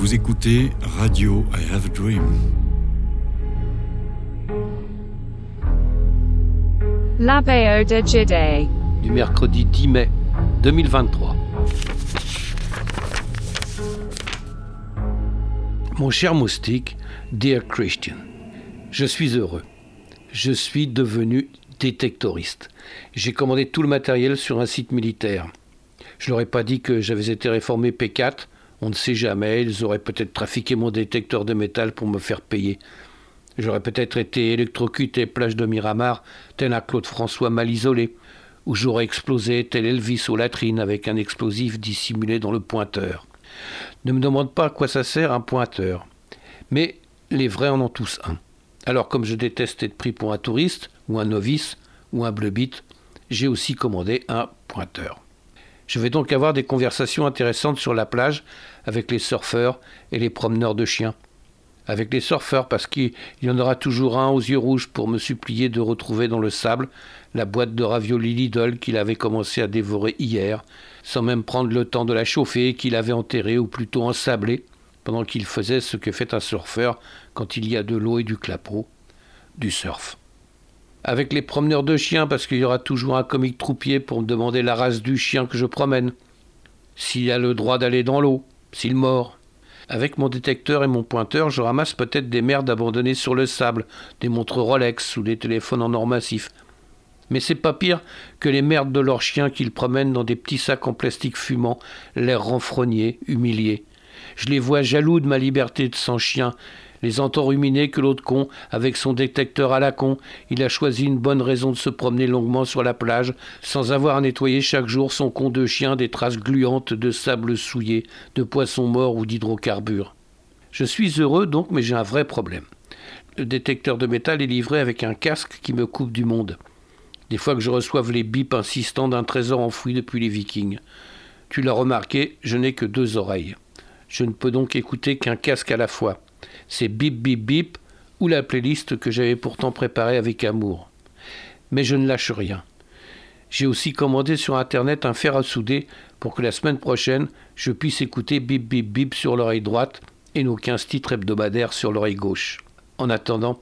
Vous écoutez Radio I Have a Dream. L'Abbé de Jide. du mercredi 10 mai 2023. Mon cher moustique, dear Christian, je suis heureux. Je suis devenu détectoriste. J'ai commandé tout le matériel sur un site militaire. Je leur ai pas dit que j'avais été réformé P4. On ne sait jamais, ils auraient peut-être trafiqué mon détecteur de métal pour me faire payer. J'aurais peut-être été électrocuté plage de Miramar, tel un Claude François mal isolé, ou j'aurais explosé tel Elvis aux latrines avec un explosif dissimulé dans le pointeur. Ne me demande pas à quoi ça sert un pointeur. Mais les vrais en ont tous un. Alors comme je déteste être pris pour un touriste, ou un novice, ou un bleu bit, j'ai aussi commandé un pointeur. Je vais donc avoir des conversations intéressantes sur la plage avec les surfeurs et les promeneurs de chiens. Avec les surfeurs parce qu'il y en aura toujours un aux yeux rouges pour me supplier de retrouver dans le sable la boîte de raviolis Lidl qu'il avait commencé à dévorer hier, sans même prendre le temps de la chauffer, qu'il avait enterrée ou plutôt ensablée, pendant qu'il faisait ce que fait un surfeur quand il y a de l'eau et du clapot, du surf avec les promeneurs de chiens, parce qu'il y aura toujours un comique troupier pour me demander la race du chien que je promène, s'il a le droit d'aller dans l'eau, s'il mord. Avec mon détecteur et mon pointeur, je ramasse peut-être des merdes abandonnées sur le sable, des montres Rolex ou des téléphones en or massif. Mais c'est pas pire que les merdes de leurs chiens qu'ils promènent dans des petits sacs en plastique fumant, l'air renfrogné, humilié. Je les vois jaloux de ma liberté de sans chien, les entend ruminer que l'autre con, avec son détecteur à la con, il a choisi une bonne raison de se promener longuement sur la plage, sans avoir à nettoyer chaque jour son con de chien des traces gluantes de sable souillé, de poissons morts ou d'hydrocarbures. Je suis heureux donc, mais j'ai un vrai problème. Le détecteur de métal est livré avec un casque qui me coupe du monde. Des fois que je reçoive les bips insistants d'un trésor enfoui depuis les vikings. Tu l'as remarqué, je n'ai que deux oreilles. Je ne peux donc écouter qu'un casque à la fois c'est Bip Bip Bip ou la playlist que j'avais pourtant préparée avec amour. Mais je ne lâche rien. J'ai aussi commandé sur internet un fer à souder pour que la semaine prochaine je puisse écouter Bip Bip Bip sur l'oreille droite et nos 15 titres hebdomadaires sur l'oreille gauche. En attendant,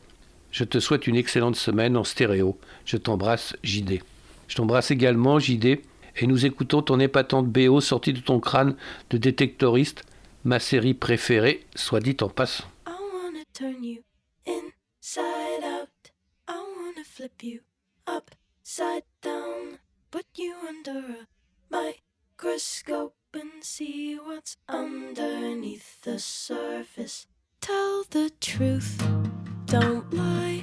je te souhaite une excellente semaine en stéréo. Je t'embrasse, JD. Je t'embrasse également, JD, et nous écoutons ton épatante BO sortie de ton crâne de détectoriste, ma série préférée, soit dit en passant. turn you inside out. I wanna flip you upside down, put you under a microscope and see what's underneath the surface. Tell the truth, don't lie,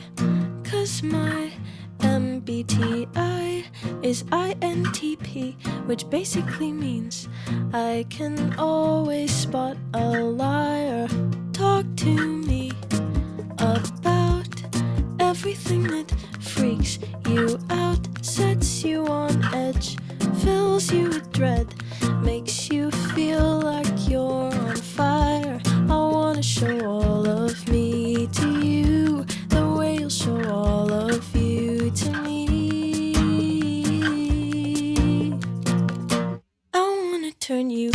cause my MBTI is INTP, which basically means I can always spot a liar. Talk to me about everything that freaks you out, sets you on edge, fills you with dread, makes you feel like you're on fire. I wanna show all of me to you, the way you'll show all of turn you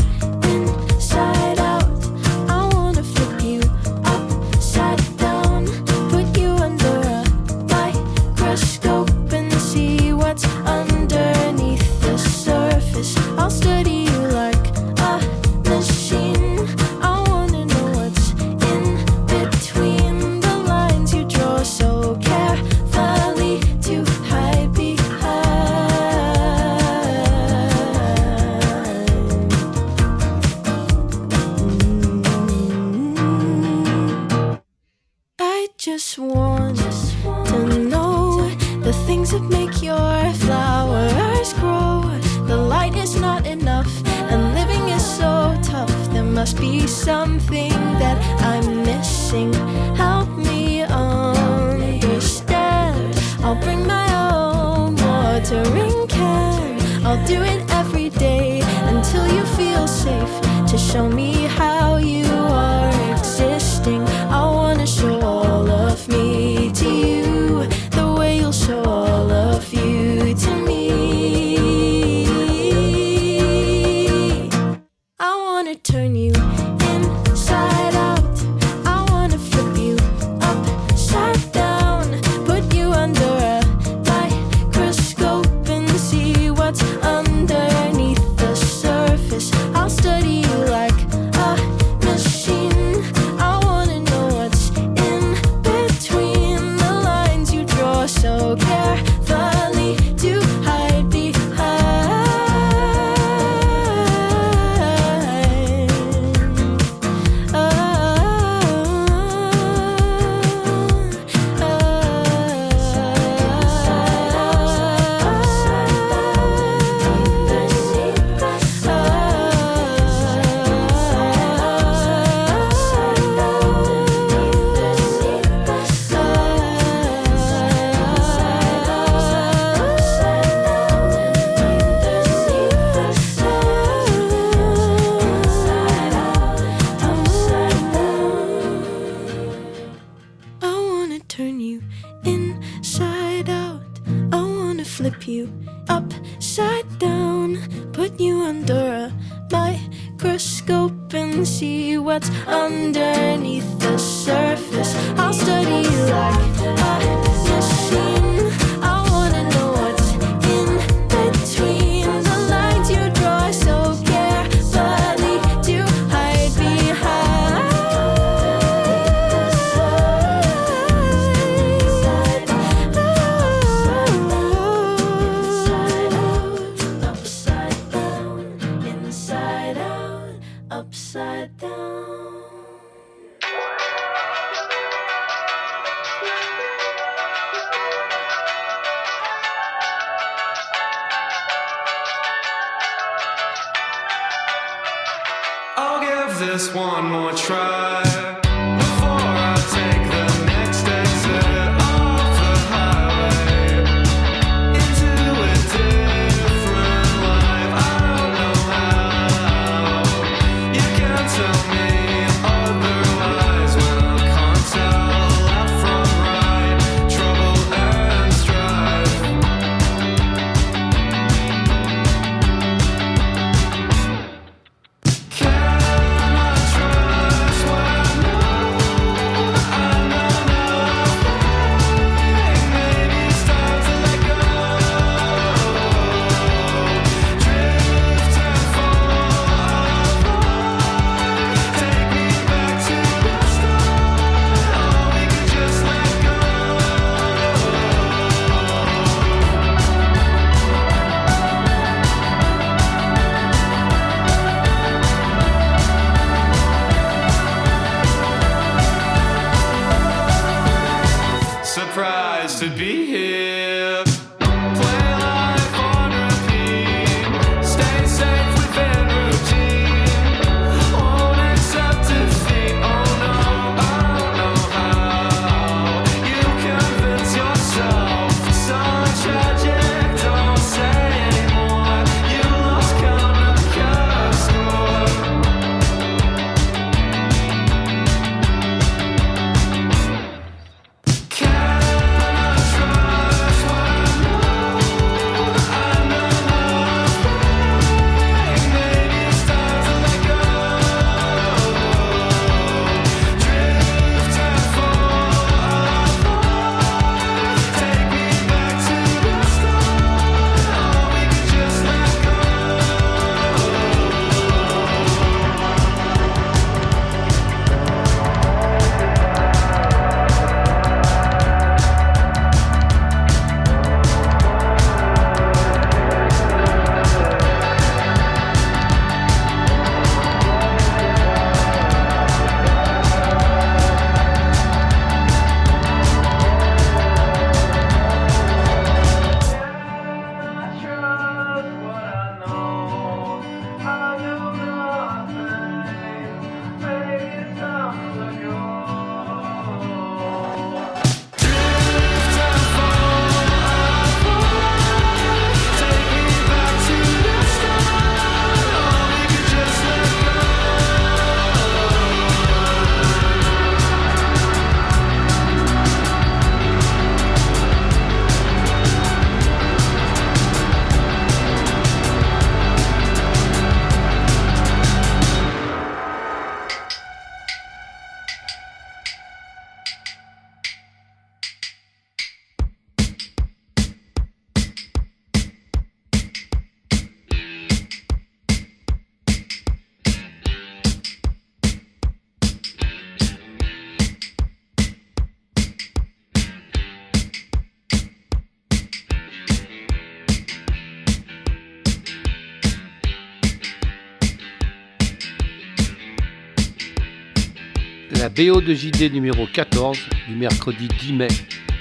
BO2JD numéro 14 du mercredi 10 mai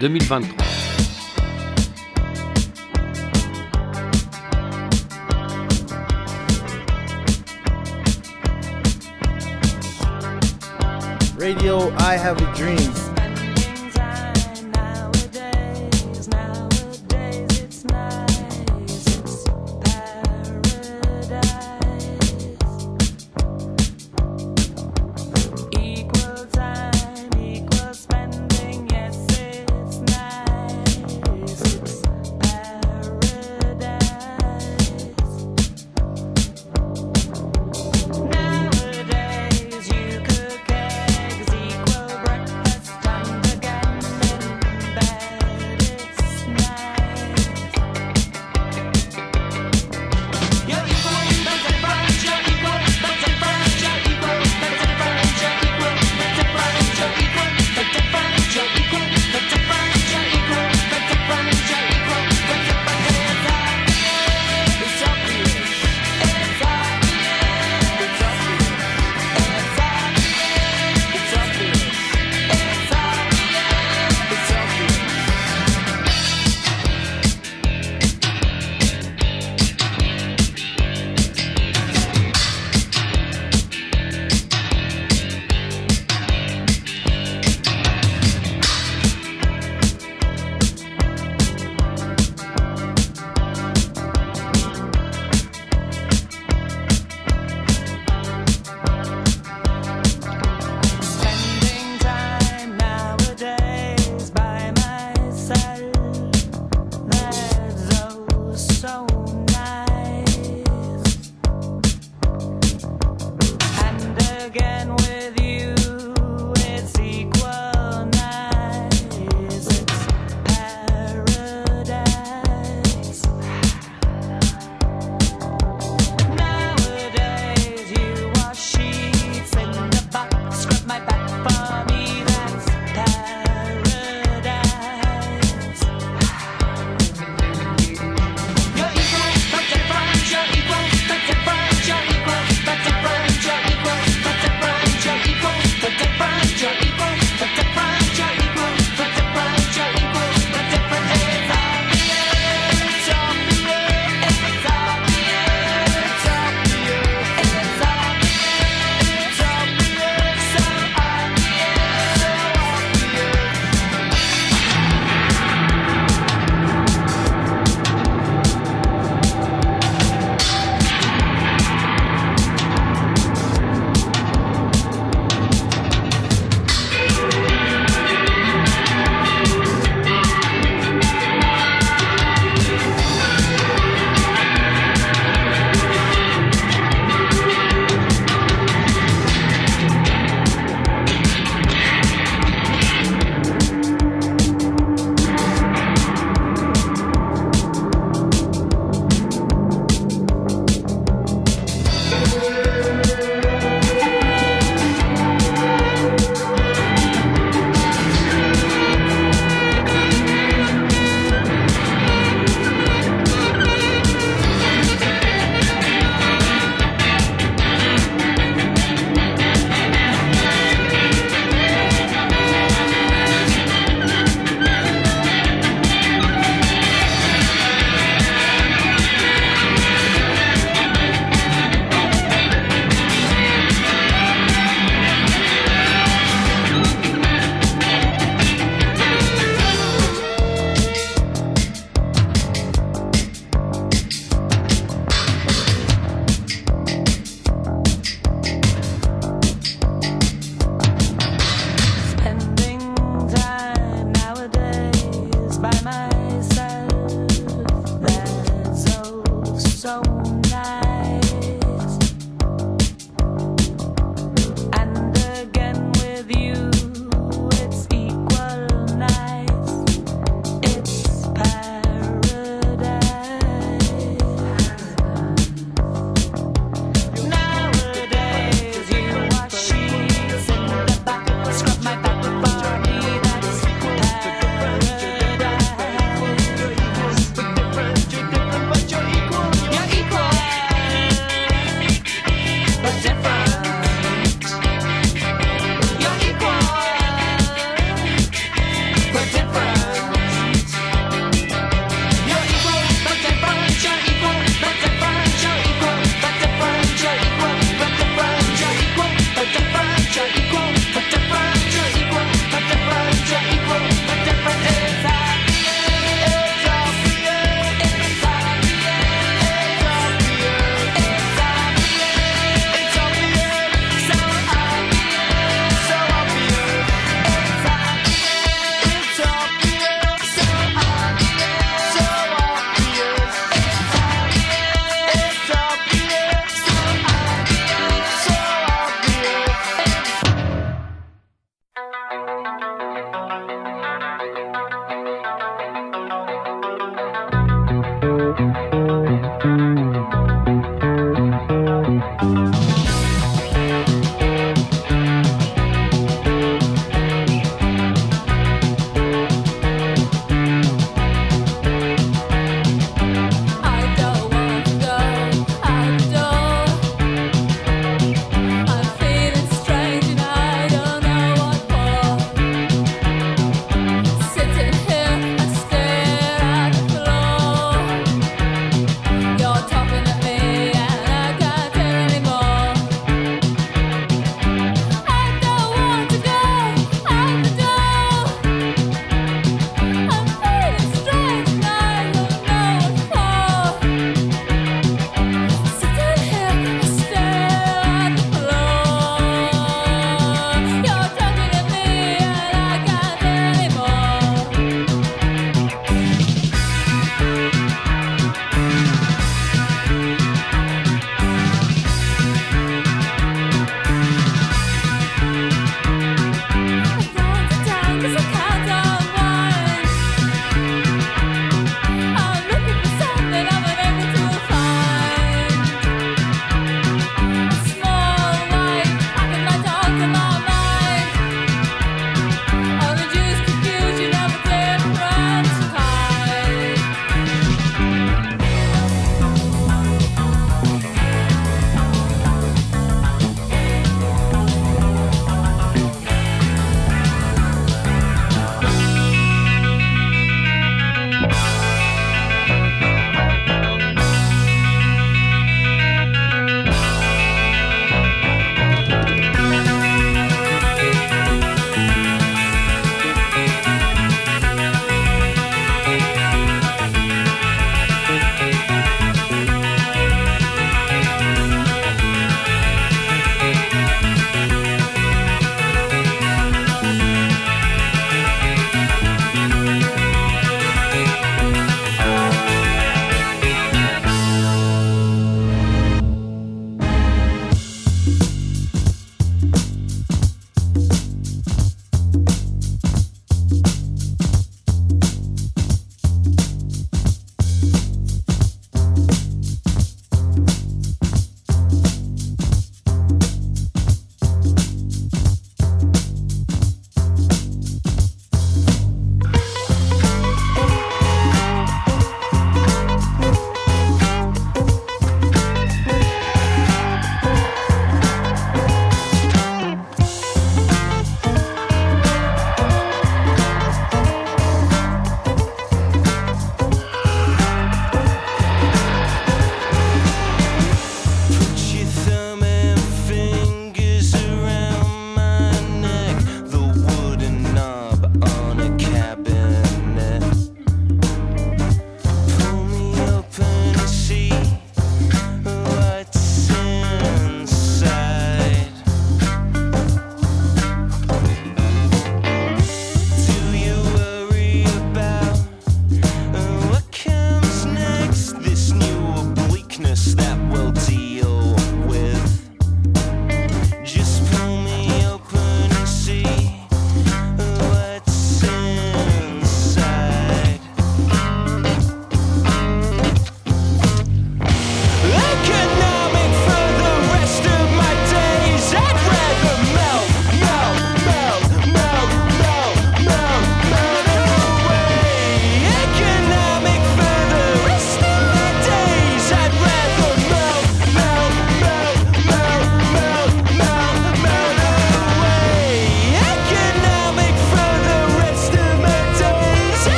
2023. Radio I Have a Dream.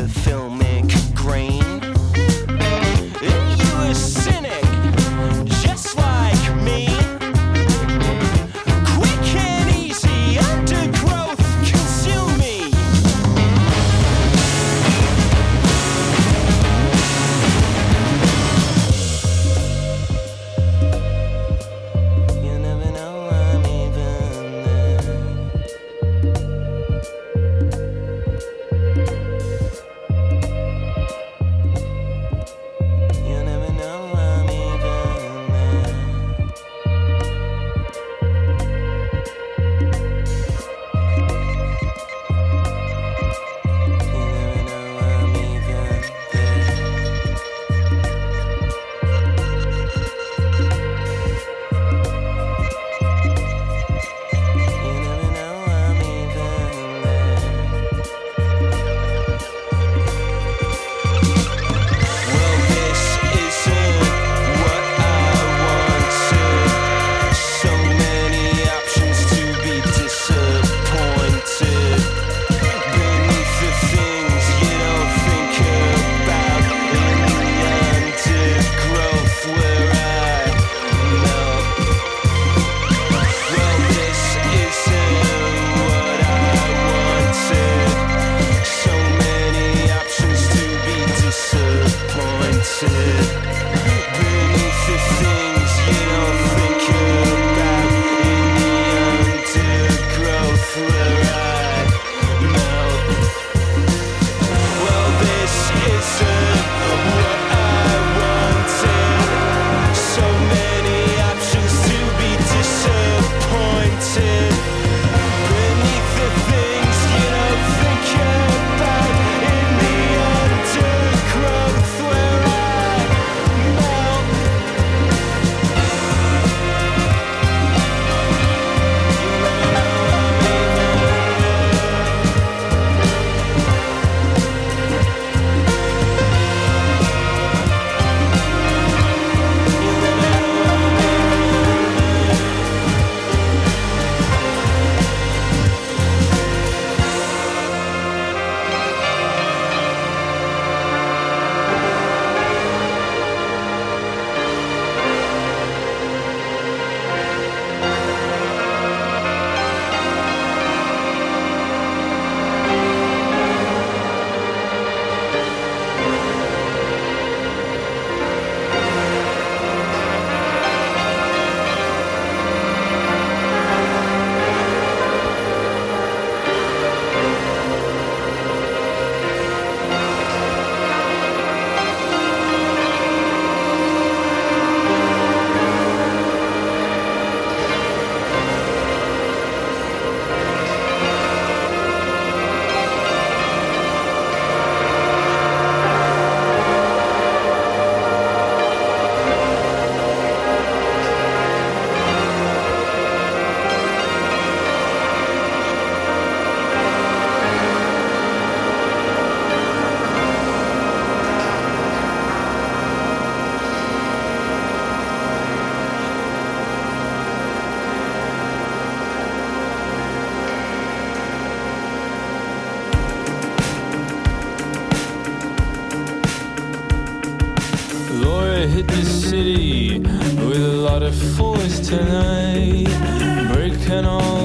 the film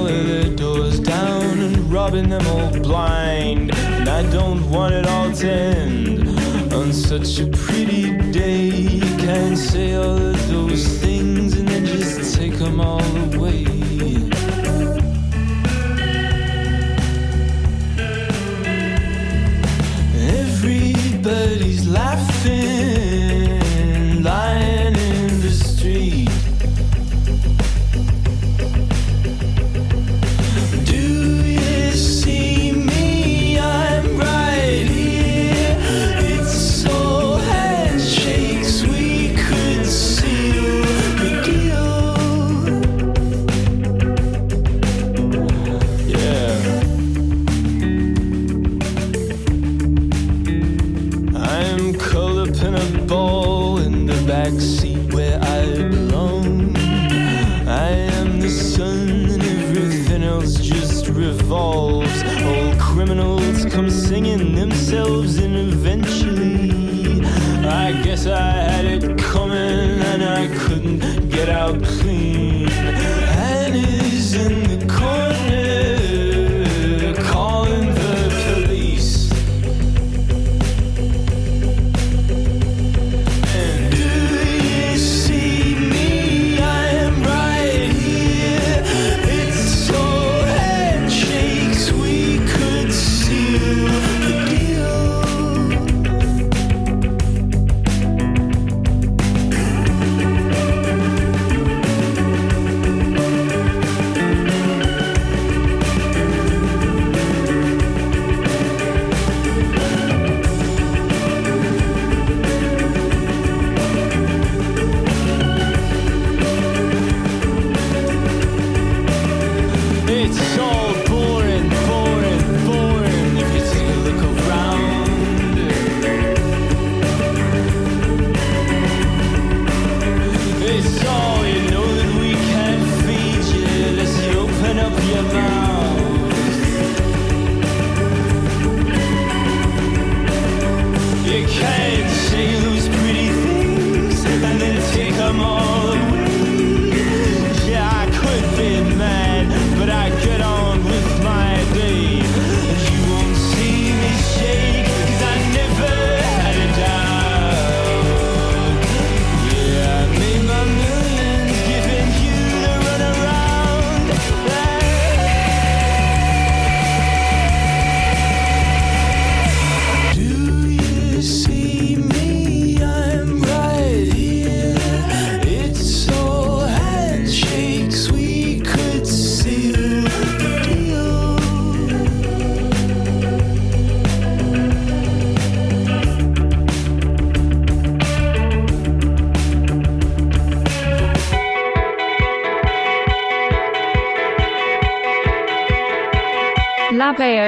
pulling the doors down and robbing them all blind. And I don't want it all to end on such a pretty day. You can't say all of those things and then just take them all away.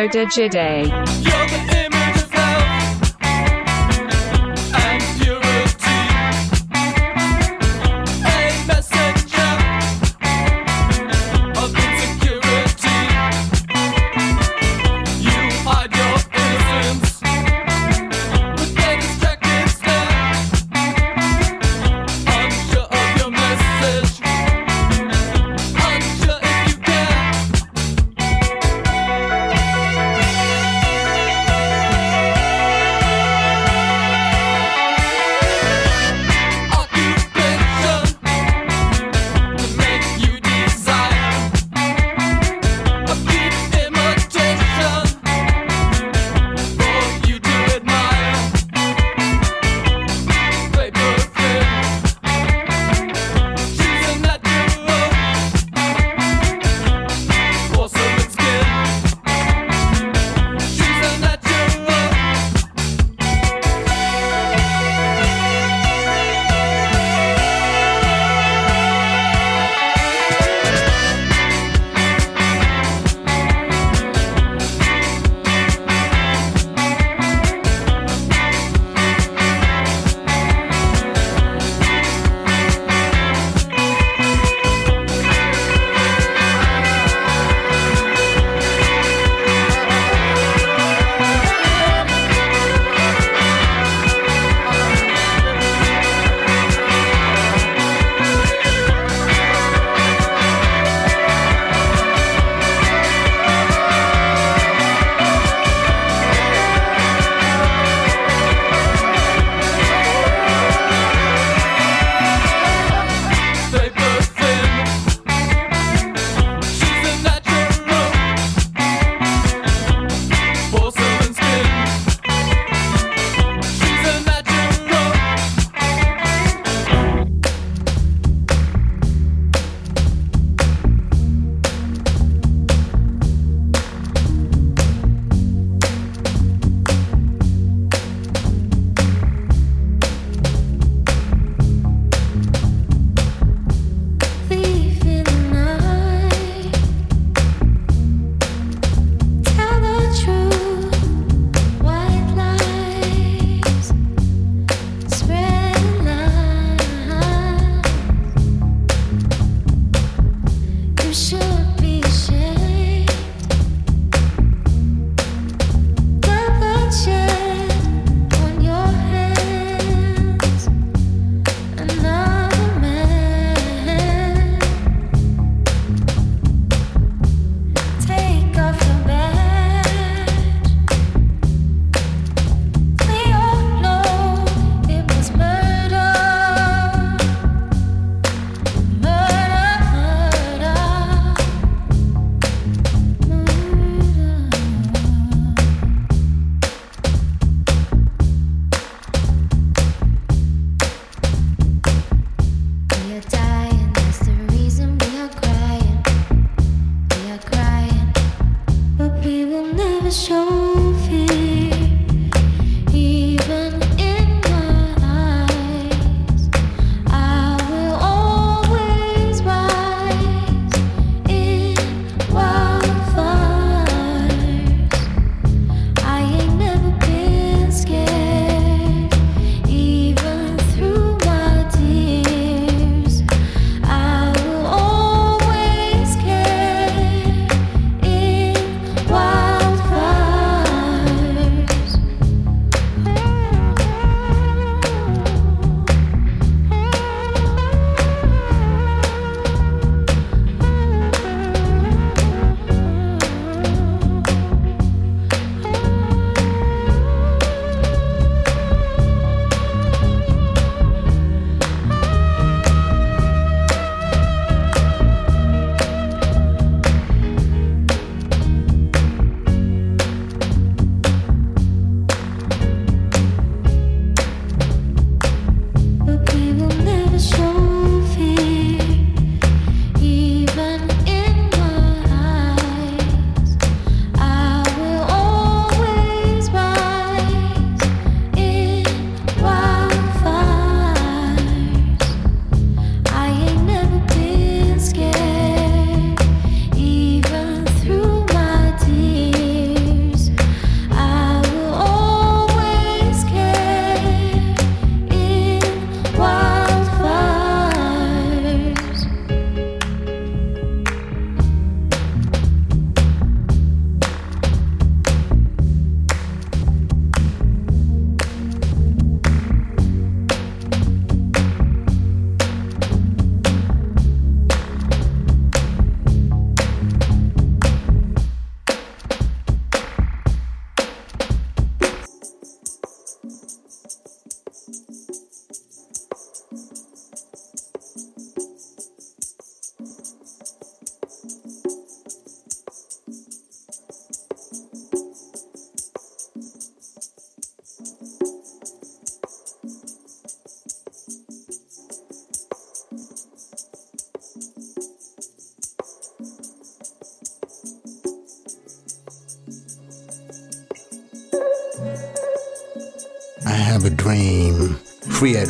Digiday.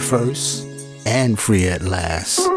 First and free at last.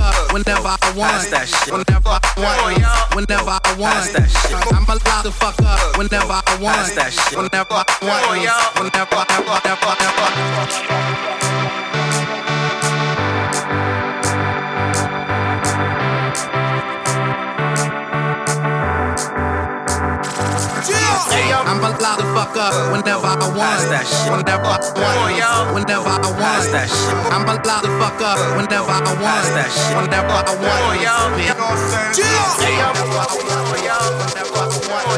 whenever I want. That shit. Whenever I want. Whenever I want. That shit. I'm allowed to fuck up whenever I want. That shit. Whenever I want. Whenever I want. club whenever I want. That shit. Whenever I want. yo. Whenever I want. That shit. I'm allowed to fuck up whenever I want. That shit. Whenever I want. Chill. Whenever I want. Whenever I want.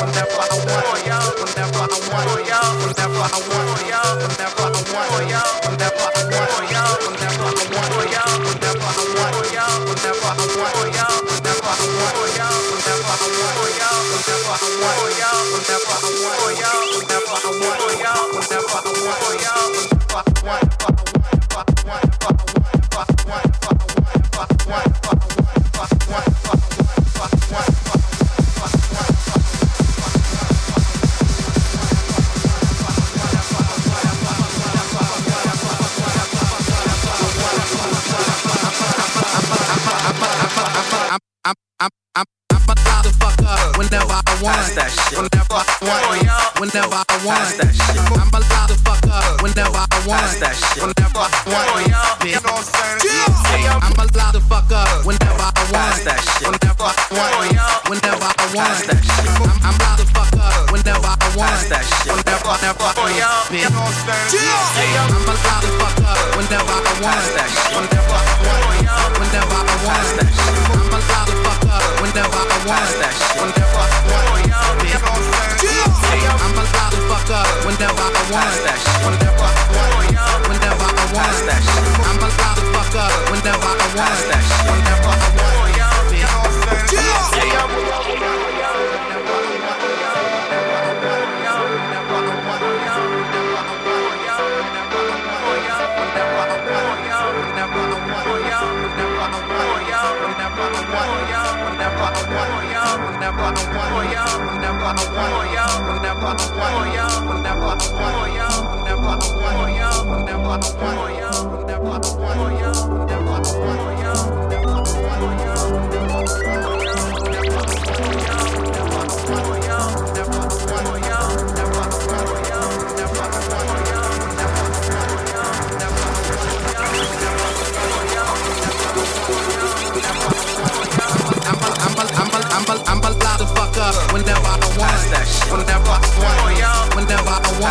Whenever I want. Whenever I want. Whenever I want. Whenever I want.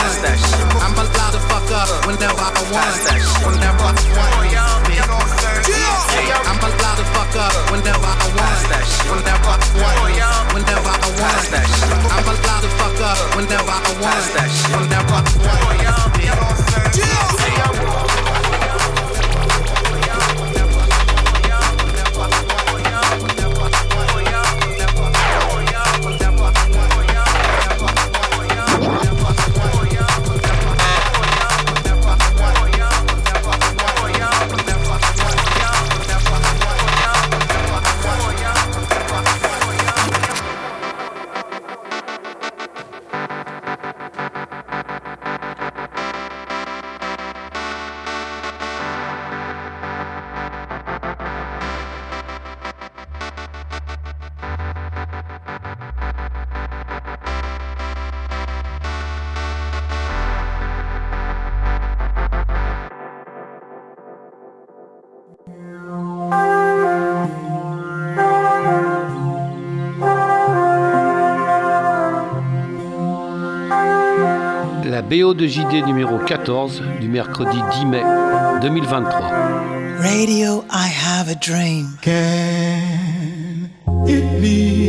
Pass that shit. I'ma fuck up whenever I want. Pass that shit. Whenever I want. I'ma fuck up whenever I want. That shit. Whenever I want. Whenever I want. That shit. I'ma fuck up whenever I want. That shit. Whenever I want. Yeah. BO de JD numéro 14 du mercredi 10 mai 2023. Radio I Have a Dream. Can it be?